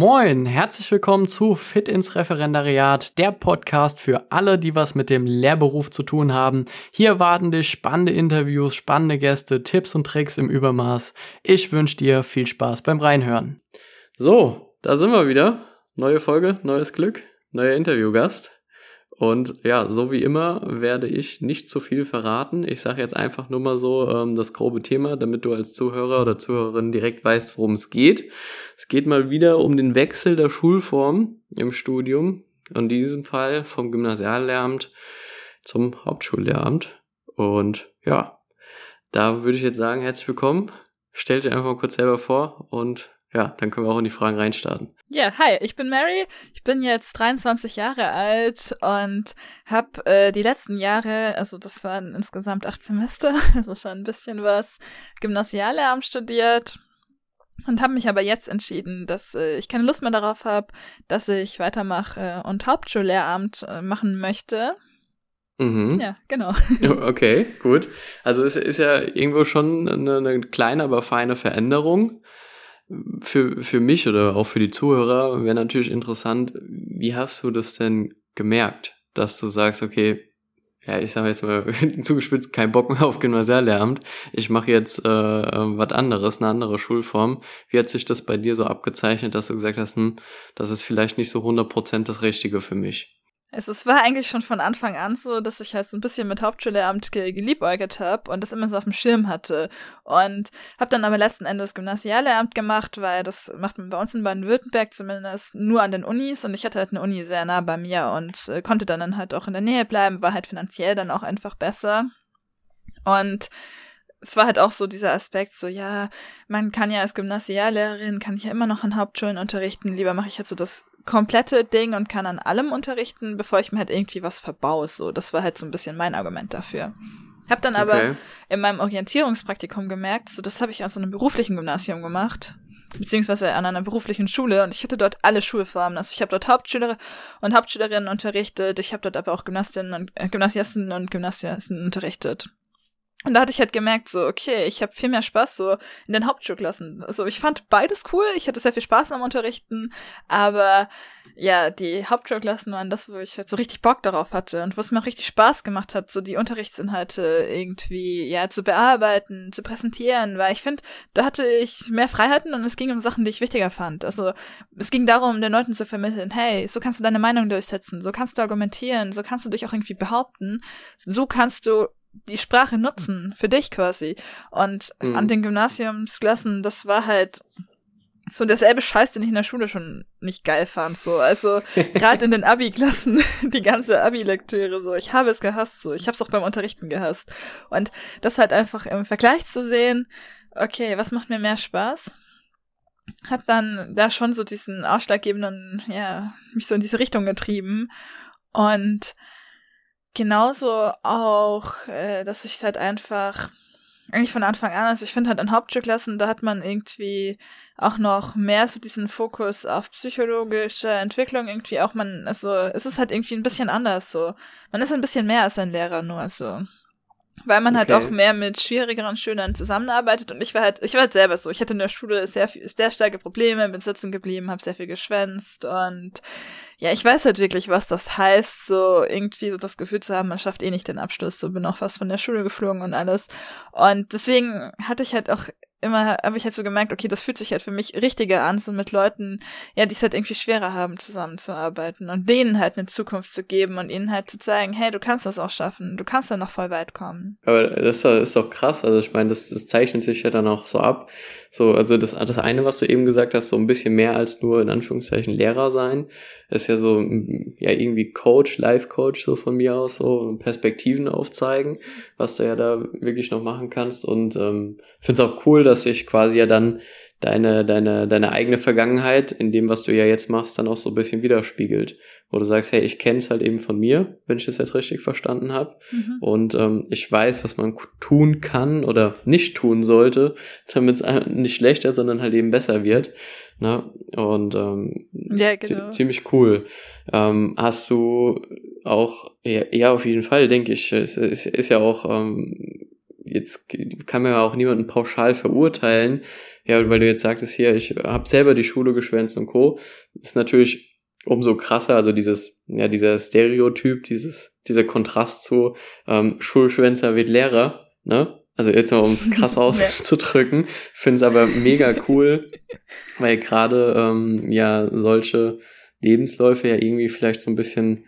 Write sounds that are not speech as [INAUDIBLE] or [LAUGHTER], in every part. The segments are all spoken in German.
Moin, herzlich willkommen zu Fit ins Referendariat, der Podcast für alle, die was mit dem Lehrberuf zu tun haben. Hier warten dich spannende Interviews, spannende Gäste, Tipps und Tricks im Übermaß. Ich wünsche dir viel Spaß beim Reinhören. So, da sind wir wieder. Neue Folge, neues Glück, neuer Interviewgast. Und ja, so wie immer werde ich nicht zu viel verraten. Ich sage jetzt einfach nur mal so ähm, das grobe Thema, damit du als Zuhörer oder Zuhörerin direkt weißt, worum es geht. Es geht mal wieder um den Wechsel der Schulform im Studium. In diesem Fall vom Gymnasiallehramt zum Hauptschullehramt. Und ja, da würde ich jetzt sagen, herzlich willkommen. Stell dir einfach mal kurz selber vor und ja, dann können wir auch in die Fragen reinstarten. Ja, hi, ich bin Mary. Ich bin jetzt 23 Jahre alt und habe äh, die letzten Jahre, also das waren insgesamt acht Semester, [LAUGHS] das ist schon ein bisschen was, Gymnasiallehramt studiert und habe mich aber jetzt entschieden, dass äh, ich keine Lust mehr darauf habe, dass ich weitermache und Hauptschullehramt äh, machen möchte. Mhm. Ja, genau. [LAUGHS] [LAUGHS] Okay, gut. Also es ist ja irgendwo schon eine, eine kleine, aber feine Veränderung für, für mich oder auch für die Zuhörer wäre natürlich interessant, wie hast du das denn gemerkt, dass du sagst, okay, ja, ich sage jetzt mal [LAUGHS] zugespitzt, kein Bock mehr auf Gymnasiallehramt, ich mache jetzt äh, was anderes, eine andere Schulform. Wie hat sich das bei dir so abgezeichnet, dass du gesagt hast, hm, das ist vielleicht nicht so 100% das Richtige für mich? Es, es war eigentlich schon von Anfang an so, dass ich halt so ein bisschen mit Hauptschullehramt ge geliebäugelt habe und das immer so auf dem Schirm hatte. Und habe dann aber letzten Endes Gymnasiallehramt gemacht, weil das macht man bei uns in Baden-Württemberg zumindest nur an den Unis und ich hatte halt eine Uni sehr nah bei mir und äh, konnte dann, dann halt auch in der Nähe bleiben, war halt finanziell dann auch einfach besser. Und es war halt auch so dieser Aspekt, so ja, man kann ja als Gymnasiallehrerin, kann ich ja immer noch an Hauptschulen unterrichten, lieber mache ich halt so das komplette Ding und kann an allem unterrichten, bevor ich mir halt irgendwie was verbaue. So, das war halt so ein bisschen mein Argument dafür. Hab dann aber okay. in meinem Orientierungspraktikum gemerkt, so das habe ich an so einem beruflichen Gymnasium gemacht, beziehungsweise an einer beruflichen Schule und ich hatte dort alle Schulformen. Also ich habe dort Hauptschüler und Hauptschülerinnen unterrichtet, ich habe dort aber auch Gymnastinnen und äh, Gymnasiasten und Gymnasiasten unterrichtet. Und da hatte ich halt gemerkt, so, okay, ich habe viel mehr Spaß so in den Hauptschulklassen. Also ich fand beides cool, ich hatte sehr viel Spaß am Unterrichten, aber ja, die Hauptschulklassen waren das, wo ich halt so richtig Bock darauf hatte und was mir auch richtig Spaß gemacht hat, so die Unterrichtsinhalte irgendwie, ja, zu bearbeiten, zu präsentieren, weil ich finde, da hatte ich mehr Freiheiten und es ging um Sachen, die ich wichtiger fand. Also es ging darum, den Leuten zu vermitteln, hey, so kannst du deine Meinung durchsetzen, so kannst du argumentieren, so kannst du dich auch irgendwie behaupten, so kannst du die Sprache nutzen, für dich quasi. Und mhm. an den Gymnasiumsklassen, das war halt so derselbe Scheiß, den ich in der Schule schon nicht geil fand. So, also [LAUGHS] gerade in den Abi-Klassen, [LAUGHS] die ganze Abi-Lektüre, so, ich habe es gehasst, so, ich habe es auch beim Unterrichten gehasst. Und das halt einfach im Vergleich zu sehen, okay, was macht mir mehr Spaß? Hat dann da schon so diesen ausschlaggebenden, ja, mich so in diese Richtung getrieben. Und genauso auch, äh, dass ich halt einfach eigentlich von Anfang an, also ich finde halt an Hauptschulklassen, da hat man irgendwie auch noch mehr so diesen Fokus auf psychologische Entwicklung irgendwie auch man, also es ist halt irgendwie ein bisschen anders so. Man ist ein bisschen mehr als ein Lehrer nur so. Weil man halt okay. halt auch mehr mit schwierigeren Schülern zusammenarbeitet und ich war halt, ich war halt selber so. Ich hatte in der Schule sehr viel, sehr starke Probleme, bin sitzen geblieben, habe sehr viel geschwänzt und ja, ich weiß halt wirklich, was das heißt, so irgendwie so das Gefühl zu haben, man schafft eh nicht den Abschluss, so bin auch fast von der Schule geflogen und alles. Und deswegen hatte ich halt auch immer habe ich halt so gemerkt, okay, das fühlt sich halt für mich richtiger an, so mit Leuten, ja, die es halt irgendwie schwerer haben, zusammenzuarbeiten und denen halt eine Zukunft zu geben und ihnen halt zu zeigen, hey, du kannst das auch schaffen, du kannst da noch voll weit kommen. Aber das ist doch krass, also ich meine, das, das zeichnet sich ja dann auch so ab. So, also das, das eine, was du eben gesagt hast, so ein bisschen mehr als nur in Anführungszeichen Lehrer sein, ist ja so, ja, irgendwie Coach, Life-Coach, so von mir aus, so Perspektiven aufzeigen, was du ja da wirklich noch machen kannst und ähm, finde es auch cool, dass sich quasi ja dann deine, deine, deine eigene Vergangenheit in dem, was du ja jetzt machst, dann auch so ein bisschen widerspiegelt. Wo du sagst, hey, ich kenne es halt eben von mir, wenn ich das jetzt richtig verstanden habe. Mhm. Und ähm, ich weiß, was man tun kann oder nicht tun sollte, damit es nicht schlechter, sondern halt eben besser wird. Ne? Und ähm, ja, genau. ziemlich cool. Ähm, hast du auch, ja, ja auf jeden Fall, denke ich, es ist, ist ja auch ähm, jetzt kann man ja auch niemanden pauschal verurteilen, ja, weil du jetzt sagtest hier, ich habe selber die Schule geschwänzt und Co. ist natürlich umso krasser, also dieses, ja, dieser Stereotyp, dieses, dieser Kontrast zu ähm, Schulschwänzer wird Lehrer, ne? Also jetzt mal, um es krass [LAUGHS] auszudrücken, finde es aber mega cool, weil gerade ähm, ja solche Lebensläufe ja irgendwie vielleicht so ein bisschen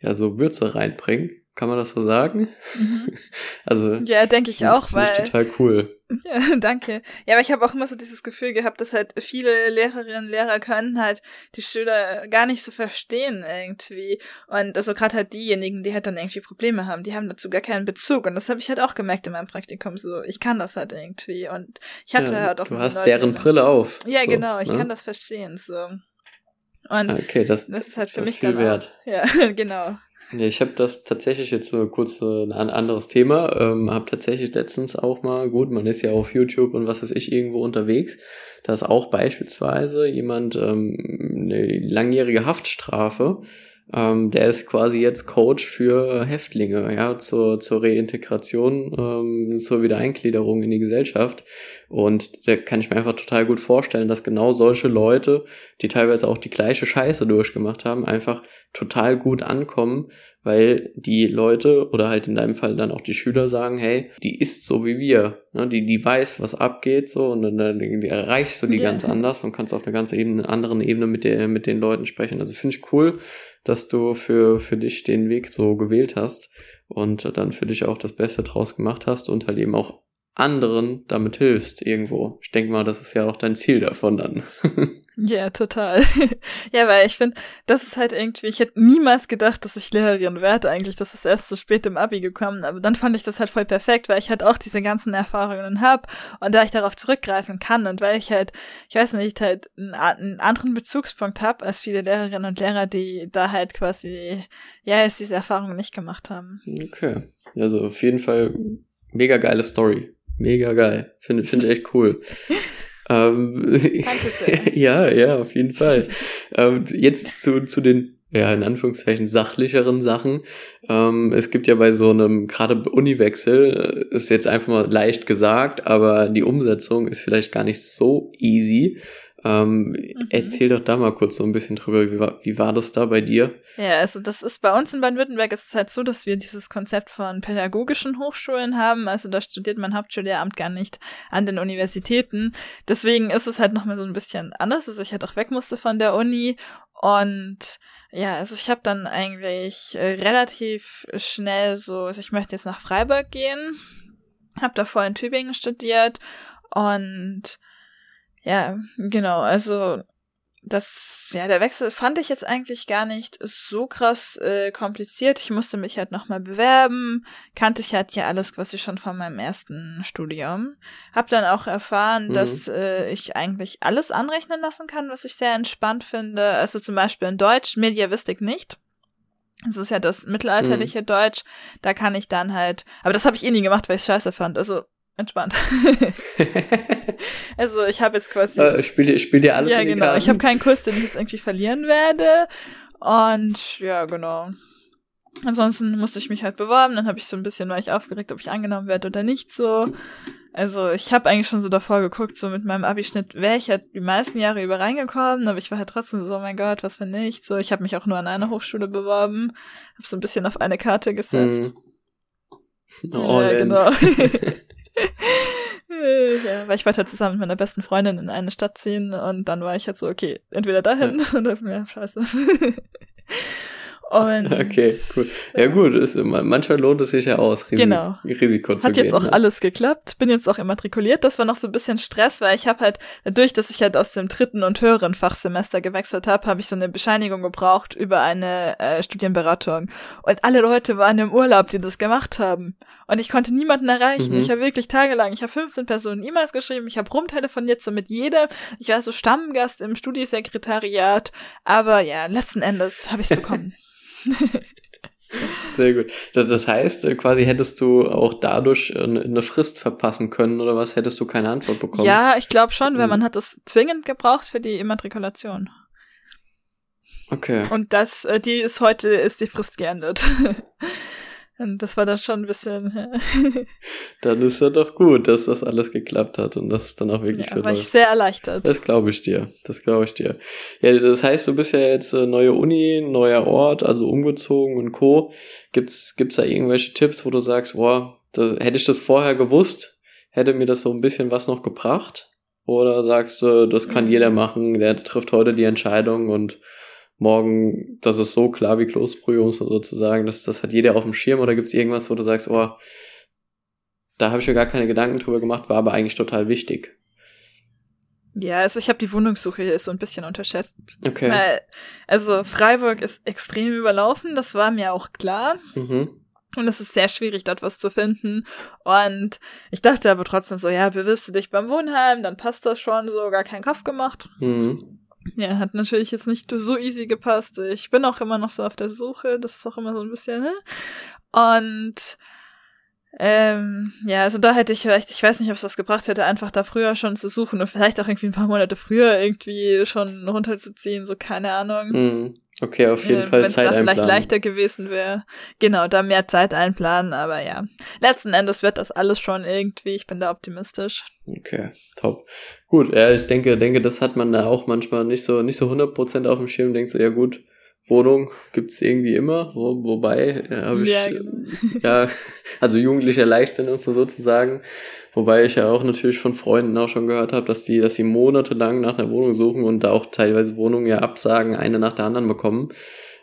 ja so Würze reinbringen. Kann man das so sagen? Mhm. [LAUGHS] Also ja, denke ich auch, weil ich total cool. [LAUGHS] Ja, danke. Ja, aber ich habe auch immer so dieses Gefühl gehabt, dass halt viele Lehrerinnen und Lehrer können halt die Schüler gar nicht so verstehen irgendwie. Und also gerade halt diejenigen, die halt dann irgendwie Probleme haben, die haben dazu gar keinen Bezug. Und das habe ich halt auch gemerkt in meinem Praktikum. So, ich kann das halt irgendwie. Und ich hatte ja, halt auch. Du hast Leute, deren Brille auf. Ja, so, genau. Ich ne? kann das verstehen. So. Und okay, das, das ist halt für mich viel wert. Auch, [LAUGHS] ja, genau. Ja, ich habe das tatsächlich jetzt so kurz ein anderes Thema. Ähm, habe tatsächlich letztens auch mal, gut, man ist ja auf YouTube und was weiß ich irgendwo unterwegs, da ist auch beispielsweise jemand ähm, eine langjährige Haftstrafe ähm, der ist quasi jetzt Coach für Häftlinge, ja, zur, zur Reintegration, ähm, zur Wiedereingliederung in die Gesellschaft. Und da kann ich mir einfach total gut vorstellen, dass genau solche Leute, die teilweise auch die gleiche Scheiße durchgemacht haben, einfach total gut ankommen, weil die Leute oder halt in deinem Fall dann auch die Schüler sagen, hey, die ist so wie wir, ne? die, die weiß, was abgeht, so, und dann, dann erreichst du die yeah. ganz anders und kannst auf einer ganz Ebene, anderen Ebene mit, der, mit den Leuten sprechen. Also finde ich cool, dass du für, für dich den Weg so gewählt hast und dann für dich auch das Beste draus gemacht hast und halt eben auch anderen damit hilfst irgendwo. Ich denke mal, das ist ja auch dein Ziel davon dann. [LAUGHS] Ja, total. [LAUGHS] ja, weil ich finde, das ist halt irgendwie, ich hätte niemals gedacht, dass ich Lehrerin werde eigentlich. Das ist erst so spät im Abi gekommen. Aber dann fand ich das halt voll perfekt, weil ich halt auch diese ganzen Erfahrungen habe und da ich darauf zurückgreifen kann und weil ich halt, ich weiß nicht, halt einen, einen anderen Bezugspunkt habe als viele Lehrerinnen und Lehrer, die da halt quasi, ja, jetzt diese Erfahrungen nicht gemacht haben. Okay. Also auf jeden Fall mega geile Story. Mega geil. Finde finde ich echt cool. [LAUGHS] Ähm, [LAUGHS] ja, ja, auf jeden Fall. ähm, jetzt zu, zu den, ja, in Anführungszeichen sachlicheren Sachen. Ähm, es gibt ja bei so einem, gerade Uniwechsel, äh, ist jetzt einfach mal leicht gesagt, aber die Umsetzung ist vielleicht gar nicht so easy. Ähm, mhm. Erzähl doch da mal kurz so ein bisschen drüber, wie war, wie war das da bei dir? Ja, also das ist bei uns in Baden-Württemberg ist es halt so, dass wir dieses Konzept von pädagogischen Hochschulen haben. Also da studiert man Hauptschullehramt gar nicht an den Universitäten. Deswegen ist es halt nochmal so ein bisschen anders, dass ich halt auch weg musste von der Uni. Und ja, also ich habe dann eigentlich äh, relativ schnell so, also ich möchte jetzt nach Freiburg gehen, habe davor in Tübingen studiert und ja, genau, also das, ja, der Wechsel fand ich jetzt eigentlich gar nicht so krass äh, kompliziert. Ich musste mich halt nochmal bewerben, kannte ich halt ja alles quasi schon von meinem ersten Studium. Hab dann auch erfahren, mhm. dass äh, ich eigentlich alles anrechnen lassen kann, was ich sehr entspannt finde. Also zum Beispiel in Deutsch, Mediavistik nicht. Das ist ja das mittelalterliche mhm. Deutsch. Da kann ich dann halt, aber das habe ich eh nie gemacht, weil ich scheiße fand. Also entspannt. [LAUGHS] [LAUGHS] also ich habe jetzt quasi. Äh, spiel, dir, spiel dir alles ja, in die genau. Karten. Ich habe keinen Kurs, den ich jetzt irgendwie verlieren werde. Und ja, genau. Ansonsten musste ich mich halt beworben, dann habe ich so ein bisschen war ich aufgeregt, ob ich angenommen werde oder nicht so. Also ich habe eigentlich schon so davor geguckt, so mit meinem Abischnitt wäre ich halt die meisten Jahre über reingekommen, aber ich war halt trotzdem so, oh mein Gott, was für nicht. So, ich habe mich auch nur an einer Hochschule beworben, habe so ein bisschen auf eine Karte gesetzt. Mm. Oh, ja, genau. [LAUGHS] ja, weil ich wollte halt zusammen mit meiner besten Freundin in eine Stadt ziehen und dann war ich halt so, okay, entweder dahin ja. [LAUGHS] oder ja, scheiße. Und, [LAUGHS] okay, cool. Ja, gut, ist, manchmal lohnt es sich ja aus, Risiko, genau. Risiko zu Hat gehen, jetzt auch ne? alles geklappt, bin jetzt auch immatrikuliert. Das war noch so ein bisschen Stress, weil ich habe halt, dadurch, dass ich halt aus dem dritten und höheren Fachsemester gewechselt habe, habe ich so eine Bescheinigung gebraucht über eine äh, Studienberatung. Und alle Leute waren im Urlaub, die das gemacht haben. Und ich konnte niemanden erreichen. Mhm. Ich habe wirklich tagelang, ich habe 15 Personen E-Mails geschrieben, ich habe rumtelefoniert so mit jedem. Ich war so Stammgast im Studiesekretariat. Aber ja, letzten Endes habe ich es bekommen. [LAUGHS] [LAUGHS] Sehr gut. Das, das heißt, äh, quasi hättest du auch dadurch äh, eine Frist verpassen können oder was? Hättest du keine Antwort bekommen? Ja, ich glaube schon, weil mhm. man hat das zwingend gebraucht für die Immatrikulation. Okay. Und das, äh, die ist heute, ist die Frist geändert. [LAUGHS] Und das war dann schon ein bisschen. [LAUGHS] dann ist ja doch gut, dass das alles geklappt hat und dass es dann auch wirklich ja, so war läuft. ich sehr erleichtert. Das glaube ich dir. Das glaube ich dir. Ja, das heißt, du bist ja jetzt äh, neue Uni, neuer Ort, also umgezogen und Co. Gibt's gibt's da irgendwelche Tipps, wo du sagst, boah, da, hätte ich das vorher gewusst, hätte mir das so ein bisschen was noch gebracht? Oder sagst du, das kann jeder mhm. machen, der trifft heute die Entscheidung und morgen, das ist so klar wie Kloßbrühe, um sozusagen, das, das hat jeder auf dem Schirm oder gibt es irgendwas, wo du sagst, oh, da habe ich mir gar keine Gedanken drüber gemacht, war aber eigentlich total wichtig. Ja, also ich habe die Wohnungssuche hier so ein bisschen unterschätzt. Okay. Weil, also Freiburg ist extrem überlaufen, das war mir auch klar. Mhm. Und es ist sehr schwierig, dort was zu finden. Und ich dachte aber trotzdem so, ja, bewirbst du dich beim Wohnheim, dann passt das schon, so gar keinen Kopf gemacht. Mhm. Ja, hat natürlich jetzt nicht so easy gepasst. Ich bin auch immer noch so auf der Suche. Das ist auch immer so ein bisschen, ne? Und ähm, ja, also da hätte ich vielleicht, ich weiß nicht, ob es was gebracht hätte, einfach da früher schon zu suchen und vielleicht auch irgendwie ein paar Monate früher irgendwie schon runterzuziehen, so keine Ahnung. Mhm. Okay, auf jeden äh, Fall Zeit einplanen. vielleicht leichter gewesen wäre. Genau, da mehr Zeit einplanen, aber ja. Letzten Endes wird das alles schon irgendwie, ich bin da optimistisch. Okay, top. Gut, ja, ich denke, denke, das hat man da auch manchmal nicht so, nicht so 100% auf dem Schirm, denkt so, ja gut, Wohnung gibt's irgendwie immer, wo, wobei ja, habe ich ja, genau. [LAUGHS] ja, also jugendlicher Leichtsinn und so sozusagen, wobei ich ja auch natürlich von Freunden auch schon gehört habe, dass die, dass sie monatelang nach einer Wohnung suchen und da auch teilweise Wohnungen ja absagen, eine nach der anderen bekommen.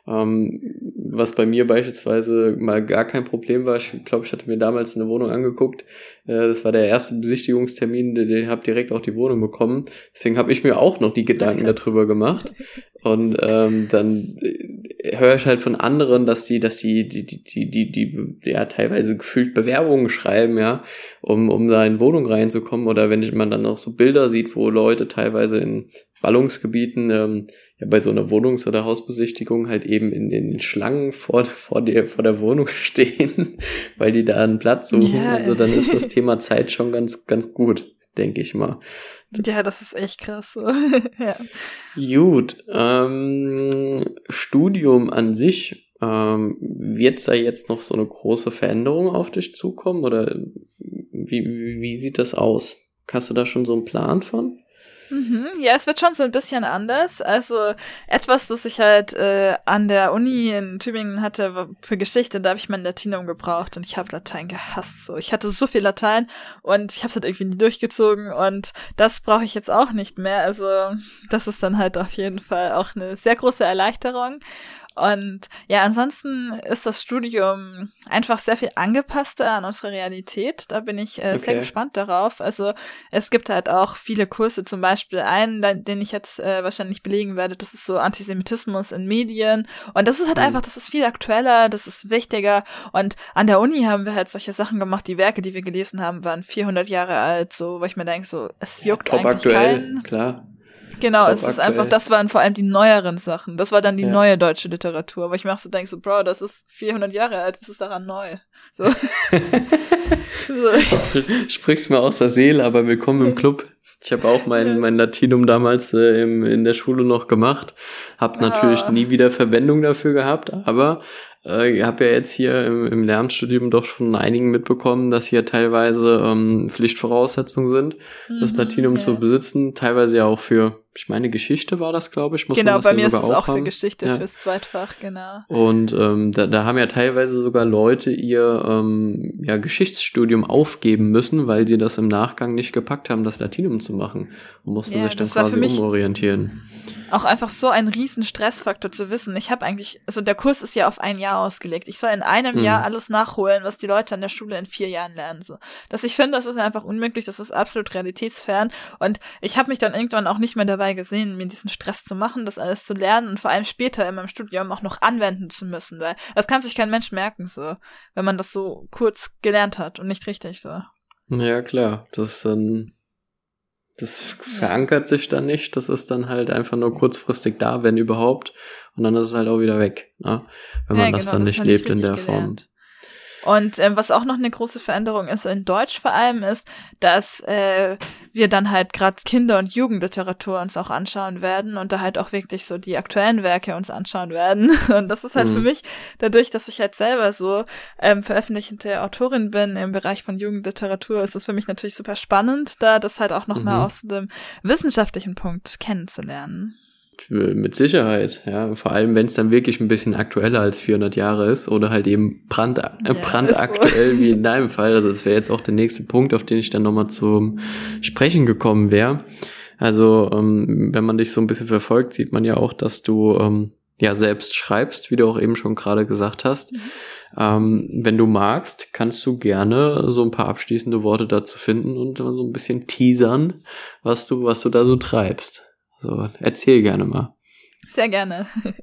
Ähm, was bei mir beispielsweise mal gar kein Problem war. Ich glaube, ich hatte mir damals eine Wohnung angeguckt. Äh, das war der erste Besichtigungstermin, ich habe direkt auch die Wohnung bekommen. Deswegen habe ich mir auch noch die Gedanken darüber gemacht. [LAUGHS] Und ähm, dann äh, höre ich halt von anderen, dass die, dass die, die, die, die, die, die ja teilweise gefühlt Bewerbungen schreiben, ja, um, um da in Wohnung reinzukommen. Oder wenn man dann auch so Bilder sieht, wo Leute teilweise in Ballungsgebieten ähm, ja bei so einer Wohnungs- oder Hausbesichtigung halt eben in den Schlangen vor, vor, der, vor der Wohnung [LAUGHS] stehen, weil die da einen Platz suchen. Ja. Also dann ist das Thema Zeit schon ganz, ganz gut, denke ich mal. Ja, das ist echt krass. [LAUGHS] ja. Gut, ähm, Studium an sich, ähm, wird da jetzt noch so eine große Veränderung auf dich zukommen oder wie, wie sieht das aus? Hast du da schon so einen Plan von? Mhm, ja, es wird schon so ein bisschen anders. Also etwas, das ich halt äh, an der Uni in Tübingen hatte für Geschichte, da habe ich mein Latinum gebraucht und ich habe Latein gehasst. So, ich hatte so viel Latein und ich habe es halt irgendwie nie durchgezogen und das brauche ich jetzt auch nicht mehr. Also das ist dann halt auf jeden Fall auch eine sehr große Erleichterung. Und ja, ansonsten ist das Studium einfach sehr viel angepasster an unsere Realität. Da bin ich äh, okay. sehr gespannt darauf. Also es gibt halt auch viele Kurse, zum Beispiel einen, den ich jetzt äh, wahrscheinlich belegen werde, das ist so Antisemitismus in Medien. Und das ist halt mhm. einfach, das ist viel aktueller, das ist wichtiger. Und an der Uni haben wir halt solche Sachen gemacht. Die Werke, die wir gelesen haben, waren 400 Jahre alt, so, weil ich mir denke, so, es juckt ja, top eigentlich aktuell, keinen. klar. Genau, es ist einfach, das waren vor allem die neueren Sachen. Das war dann die ja. neue deutsche Literatur. Aber ich mir auch so denke, so, Bro, das ist 400 Jahre alt, was ist daran neu? So. [LAUGHS] so. Sprichst mir aus der Seele, aber willkommen im Club. Ich habe auch mein, mein Latinum damals äh, im, in der Schule noch gemacht. Hab natürlich ah. nie wieder Verwendung dafür gehabt, aber äh, ich habe ja jetzt hier im, im Lernstudium doch von einigen mitbekommen, dass hier teilweise ähm, Pflichtvoraussetzungen sind, mhm, das Latinum ja. zu besitzen, teilweise ja auch für ich meine, Geschichte war das, glaube ich. Muss genau, bei ja mir ist es auch, auch für Geschichte, ja. fürs Zweitfach, genau. Und ähm, da, da haben ja teilweise sogar Leute ihr ähm, ja, Geschichtsstudium aufgeben müssen, weil sie das im Nachgang nicht gepackt haben, das Latinum zu machen und mussten ja, sich dann quasi umorientieren. Auch einfach so ein riesen Stressfaktor zu wissen. Ich habe eigentlich, also der Kurs ist ja auf ein Jahr ausgelegt. Ich soll in einem mhm. Jahr alles nachholen, was die Leute an der Schule in vier Jahren lernen. So, dass ich finde, das ist einfach unmöglich, das ist absolut realitätsfern. Und ich habe mich dann irgendwann auch nicht mehr dabei dabei gesehen, mir diesen Stress zu machen, das alles zu lernen und vor allem später in meinem Studium auch noch anwenden zu müssen, weil das kann sich kein Mensch merken, so, wenn man das so kurz gelernt hat und nicht richtig so. Ja, klar, das dann, das verankert sich dann nicht, das ist dann halt einfach nur kurzfristig da, wenn überhaupt, und dann ist es halt auch wieder weg, ne? wenn man ja, das genau, dann nicht lebt in der gelernt. Form. Und ähm, was auch noch eine große Veränderung ist, in Deutsch vor allem, ist, dass äh, wir dann halt gerade Kinder- und Jugendliteratur uns auch anschauen werden und da halt auch wirklich so die aktuellen Werke uns anschauen werden. [LAUGHS] Und das ist halt mhm. für mich, dadurch, dass ich halt selber so ähm, veröffentlichte Autorin bin im Bereich von Jugendliteratur, ist es für mich natürlich super spannend, da das halt auch nochmal mhm. aus dem wissenschaftlichen Punkt kennenzulernen. Mit Sicherheit, ja. Vor allem, wenn es dann wirklich ein bisschen aktueller als 400 Jahre ist oder halt eben brand, äh, ja, brandaktuell so. wie in deinem Fall. Also das wäre jetzt auch der nächste Punkt, auf den ich dann nochmal zum Sprechen gekommen wäre. Also ähm, wenn man dich so ein bisschen verfolgt, sieht man ja auch, dass du ähm, ja selbst schreibst, wie du auch eben schon gerade gesagt hast. Mhm. Ähm, wenn du magst, kannst du gerne so ein paar abschließende Worte dazu finden und so ein bisschen teasern, was du, was du da so treibst. So, erzähl gerne mal. Sehr gerne. [LAUGHS]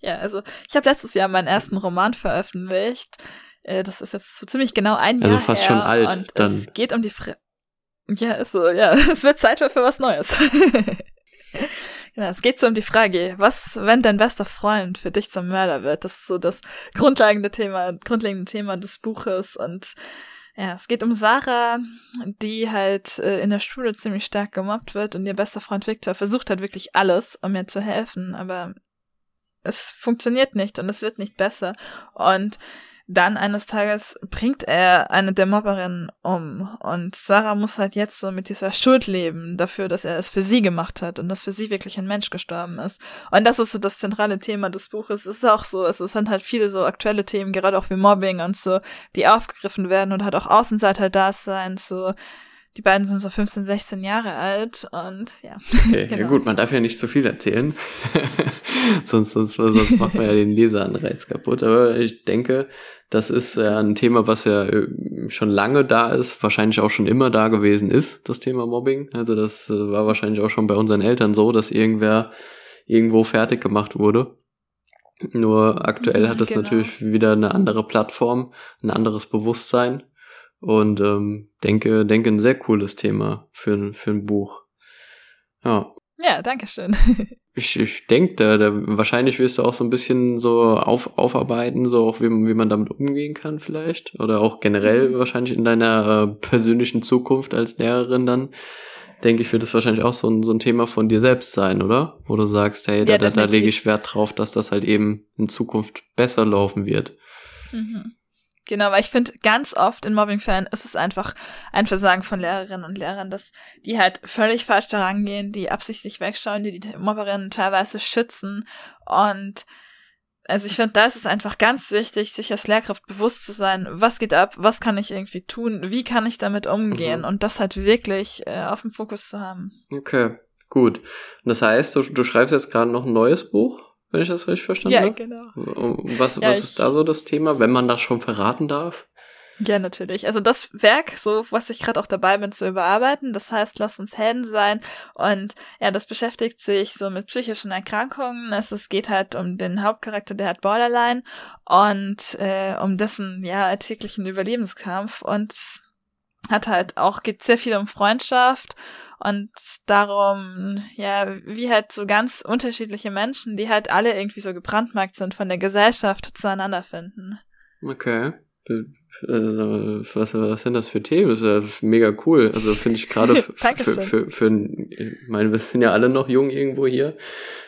ja, also ich habe letztes Jahr meinen ersten Roman veröffentlicht. Äh, das ist jetzt so ziemlich genau ein also Jahr. Also fast her schon alt. Und dann. Es geht um die Fre Ja, ist so, ja. [LAUGHS] Es wird Zeit für was Neues. [LAUGHS] genau, es geht so um die Frage, was, wenn dein bester Freund für dich zum Mörder wird? Das ist so das grundlegende Thema, grundlegende Thema des Buches und ja, es geht um Sarah, die halt äh, in der Schule ziemlich stark gemobbt wird und ihr bester Freund Victor versucht halt wirklich alles, um ihr zu helfen, aber es funktioniert nicht und es wird nicht besser. Und dann eines Tages bringt er eine der Mobberinnen um und Sarah muss halt jetzt so mit dieser Schuld leben dafür, dass er es für sie gemacht hat und dass für sie wirklich ein Mensch gestorben ist. Und das ist so das zentrale Thema des Buches. Es ist auch so, es sind halt viele so aktuelle Themen, gerade auch wie Mobbing und so, die aufgegriffen werden und halt auch Außenseiter da sein, so die beiden sind so 15, 16 Jahre alt und ja. Okay, [LAUGHS] genau. ja gut, man darf ja nicht zu viel erzählen. [LAUGHS] sonst, sonst, sonst macht man ja den Leseranreiz kaputt. Aber ich denke, das ist ja ein Thema, was ja äh, schon lange da ist, wahrscheinlich auch schon immer da gewesen ist, das Thema Mobbing. Also das äh, war wahrscheinlich auch schon bei unseren Eltern so, dass irgendwer irgendwo fertig gemacht wurde. Nur aktuell hat es genau. natürlich wieder eine andere Plattform, ein anderes Bewusstsein. Und ähm, denke, denke ein sehr cooles Thema für, für ein Buch. Ja. Ja, danke schön. [LAUGHS] ich, ich denke, da, da, wahrscheinlich wirst du auch so ein bisschen so auf, aufarbeiten, so auch wie, wie man damit umgehen kann vielleicht. Oder auch generell mhm. wahrscheinlich in deiner äh, persönlichen Zukunft als Lehrerin dann. Denke ich, wird das wahrscheinlich auch so ein, so ein Thema von dir selbst sein, oder? Wo du sagst, hey, ja, da, da, da lege ich Wert drauf, dass das halt eben in Zukunft besser laufen wird. Mhm. Genau, weil ich finde, ganz oft in Mobbing-Fällen ist es einfach ein Versagen von Lehrerinnen und Lehrern, dass die halt völlig falsch daran gehen, die absichtlich wegschauen, die die Mobberinnen teilweise schützen. Und also ich finde, da ist es einfach ganz wichtig, sich als Lehrkraft bewusst zu sein, was geht ab, was kann ich irgendwie tun, wie kann ich damit umgehen mhm. und das halt wirklich äh, auf dem Fokus zu haben. Okay, gut. Und das heißt, du, du schreibst jetzt gerade noch ein neues Buch? Wenn ich das richtig verstanden habe. Ja, genau. Was, ja, was ist da so das Thema, wenn man das schon verraten darf? Ja, natürlich. Also das Werk, so was ich gerade auch dabei bin zu überarbeiten, das heißt, lass uns Helden sein. Und ja, das beschäftigt sich so mit psychischen Erkrankungen. Es, es geht halt um den Hauptcharakter, der hat Borderline und äh, um dessen ja täglichen Überlebenskampf und hat halt auch geht sehr viel um Freundschaft und darum, ja, wie halt so ganz unterschiedliche Menschen, die halt alle irgendwie so gebrandmarkt sind von der Gesellschaft, zueinander finden. Okay. Also, was, was sind das für Themen? Das ist ja mega cool. Also finde ich gerade [LAUGHS] für, für, für, ich meine, wir sind ja alle noch jung irgendwo hier,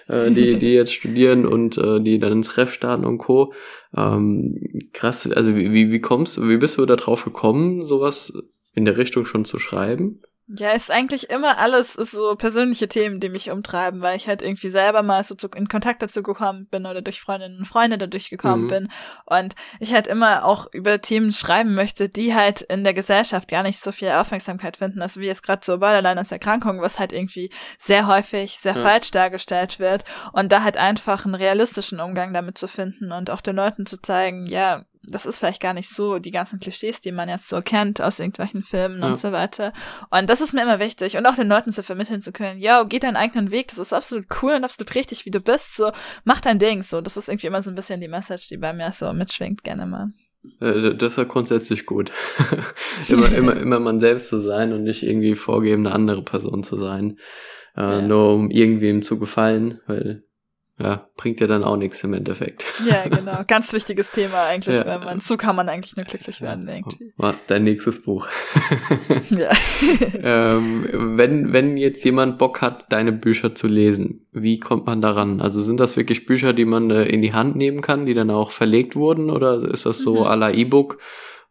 äh, die, die jetzt studieren und äh, die dann ins Ref starten und Co. Ähm, krass, also wie, wie, wie kommst du, wie bist du da drauf gekommen, sowas in der Richtung schon zu schreiben? Ja, ist eigentlich immer alles ist so persönliche Themen, die mich umtreiben, weil ich halt irgendwie selber mal so in Kontakt dazu gekommen bin oder durch Freundinnen und Freunde dadurch gekommen mhm. bin und ich halt immer auch über Themen schreiben möchte, die halt in der Gesellschaft gar nicht so viel Aufmerksamkeit finden, also wie jetzt gerade so Borderline als Erkrankung, was halt irgendwie sehr häufig sehr ja. falsch dargestellt wird und da halt einfach einen realistischen Umgang damit zu finden und auch den Leuten zu zeigen, ja, das ist vielleicht gar nicht so die ganzen Klischees, die man jetzt so kennt aus irgendwelchen Filmen ja. und so weiter. Und das ist mir immer wichtig und auch den Leuten zu vermitteln zu können, ja, geh deinen eigenen Weg, das ist absolut cool und absolut richtig, wie du bist, so, mach dein Ding, so. Das ist irgendwie immer so ein bisschen die Message, die bei mir so mitschwingt, gerne mal. Äh, das ist ja grundsätzlich gut. [LAUGHS] immer, immer, [LAUGHS] immer man selbst zu sein und nicht irgendwie vorgeben, eine andere Person zu sein. Äh, ja. Nur um irgendwem zu gefallen, weil ja, bringt dir dann auch nichts im Endeffekt. Ja, [LAUGHS] genau. Ganz wichtiges Thema eigentlich, ja. weil man, so kann man eigentlich nur glücklich werden, irgendwie. Dein nächstes Buch. [LAUGHS] ja. [LAUGHS] ähm, wenn, wenn jetzt jemand Bock hat, deine Bücher zu lesen, wie kommt man daran? Also sind das wirklich Bücher, die man äh, in die Hand nehmen kann, die dann auch verlegt wurden, oder ist das so mhm. à la E-Book?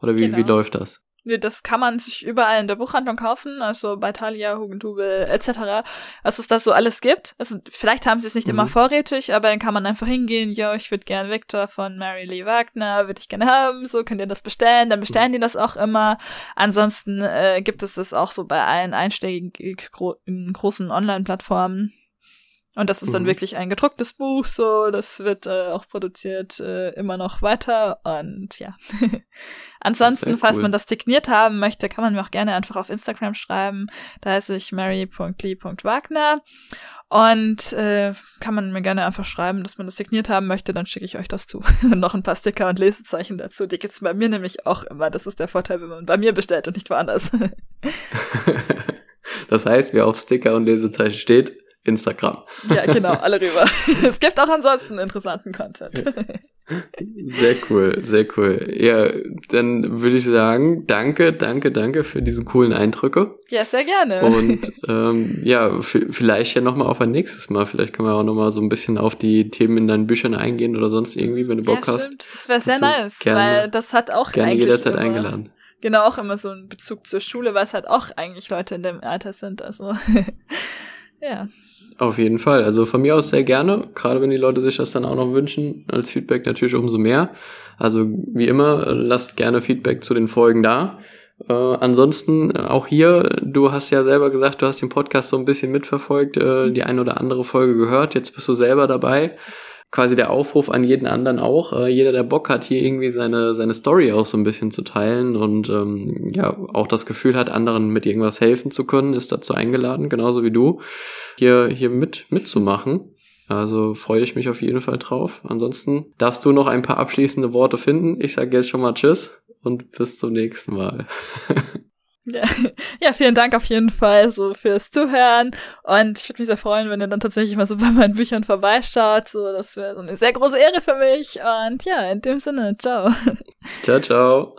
Oder wie, genau. wie läuft das? Das kann man sich überall in der Buchhandlung kaufen, also bei Thalia, Hugendubel etc. Was es da so alles gibt. Also vielleicht haben sie es nicht mhm. immer vorrätig, aber dann kann man einfach hingehen, ja, ich würde gern Victor von Mary Lee Wagner, würde ich gerne haben, so könnt ihr das bestellen, dann bestellen mhm. die das auch immer. Ansonsten äh, gibt es das auch so bei allen einschlägigen gro großen Online-Plattformen. Und das ist dann mhm. wirklich ein gedrucktes Buch, so, das wird äh, auch produziert äh, immer noch weiter und ja. [LAUGHS] Ansonsten, cool. falls man das signiert haben möchte, kann man mir auch gerne einfach auf Instagram schreiben. Da heiße ich mary.lee.wagner und äh, kann man mir gerne einfach schreiben, dass man das signiert haben möchte, dann schicke ich euch das zu. [LAUGHS] noch ein paar Sticker und Lesezeichen dazu. Die gibt's bei mir nämlich auch immer. Das ist der Vorteil, wenn man bei mir bestellt und nicht woanders. [LAUGHS] das heißt, wer auf Sticker und Lesezeichen steht, Instagram. Ja, genau, [LAUGHS] alle rüber. es gibt auch ansonsten interessanten Content. Sehr cool, sehr cool. Ja, dann würde ich sagen, danke, danke, danke für diesen coolen Eindrücke. Ja, sehr gerne. Und ähm, ja, vielleicht ja nochmal auf ein nächstes Mal. Vielleicht können wir auch nochmal so ein bisschen auf die Themen in deinen Büchern eingehen oder sonst irgendwie, wenn du Bock ja, hast. Stimmt. Das wäre sehr nice, gerne, weil das hat auch gerne jederzeit immer, eingeladen. Genau, auch immer so einen Bezug zur Schule, weil es halt auch eigentlich Leute in dem Alter sind. Also [LAUGHS] ja. Auf jeden Fall. Also von mir aus sehr gerne, gerade wenn die Leute sich das dann auch noch wünschen, als Feedback natürlich umso mehr. Also wie immer, lasst gerne Feedback zu den Folgen da. Äh, ansonsten auch hier, du hast ja selber gesagt, du hast den Podcast so ein bisschen mitverfolgt, äh, die eine oder andere Folge gehört, jetzt bist du selber dabei quasi der Aufruf an jeden anderen auch. Äh, jeder, der Bock hat, hier irgendwie seine, seine Story auch so ein bisschen zu teilen und ähm, ja, auch das Gefühl hat, anderen mit irgendwas helfen zu können, ist dazu eingeladen, genauso wie du, hier, hier mit, mitzumachen. Also freue ich mich auf jeden Fall drauf. Ansonsten darfst du noch ein paar abschließende Worte finden. Ich sage jetzt schon mal Tschüss und bis zum nächsten Mal. [LAUGHS] Ja. [LAUGHS] ja, vielen Dank auf jeden Fall so fürs Zuhören. Und ich würde mich sehr freuen, wenn ihr dann tatsächlich mal so bei meinen Büchern vorbeischaut. So, das wäre so eine sehr große Ehre für mich. Und ja, in dem Sinne, ciao. [LAUGHS] Ciao, ciao.